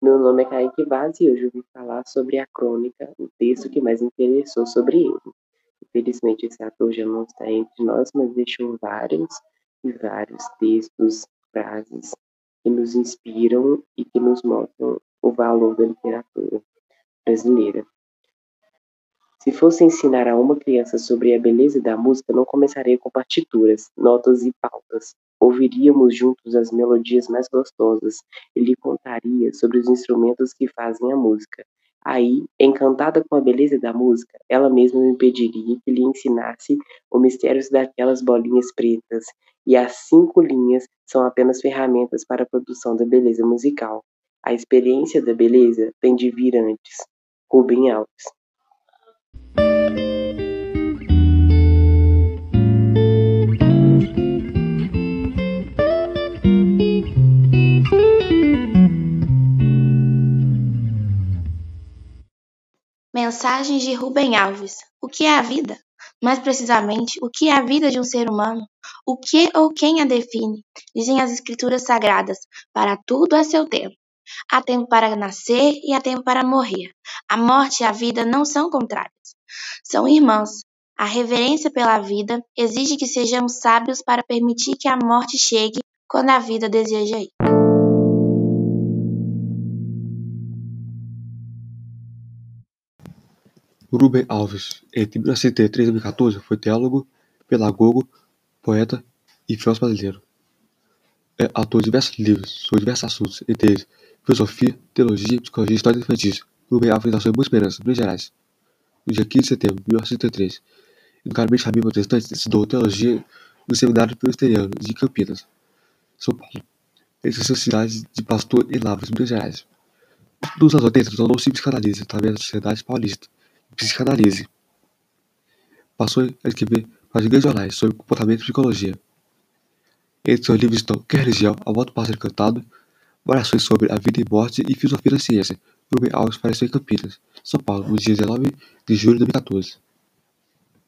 Meu nome é Kaique Vaz e hoje eu vim falar sobre a crônica, o texto que mais interessou sobre ele. Infelizmente esse ator já não está entre nós, mas deixou vários e vários textos, frases que nos inspiram e que nos mostram o valor da literatura brasileira. Se fosse ensinar a uma criança sobre a beleza da música, não começaria com partituras, notas e pautas. Ouviríamos juntos as melodias mais gostosas e lhe contaria sobre os instrumentos que fazem a música. Aí, encantada com a beleza da música, ela mesma me pediria que lhe ensinasse o mistério daquelas bolinhas pretas, e as cinco linhas são apenas ferramentas para a produção da beleza musical. A experiência da beleza tem de vir antes. Rubem Alves Mensagens de Rubem Alves. O que é a vida? Mais precisamente, o que é a vida de um ser humano? O que ou quem a define? Dizem as escrituras sagradas: para tudo há seu tempo. Há tempo para nascer e há tempo para morrer. A morte e a vida não são contrárias, são irmãs. A reverência pela vida exige que sejamos sábios para permitir que a morte chegue quando a vida deseja ir. Rubem Alves, entre 1933 e 2014, foi teólogo, pedagogo, poeta e filósofo brasileiro. É autor de diversos livros sobre diversos assuntos, entre eles filosofia, teologia, psicologia e história infantis. Rubem Alves nasceu em Boa Esperança, Minas Gerais, no dia 15 de setembro de 1933. Educadamente família protestante, estudou teologia no Seminário Presbiteriano de Campinas, São Paulo. Ele exerceu cidade de pastor em Lavras, Minas Gerais. Nos anos 80, tornou-se psicanalista através da Sociedade Paulista psicanálise. Passou a escrever para grandes jornais sobre comportamento e psicologia. Entre seus livros estão Que Religião, A do Pássaro Encantado, Variações sobre a Vida e Morte e Filosofia da Ciência. Rubem Alves faleceu em Campinas, São Paulo, no dia 19 de julho de 2014.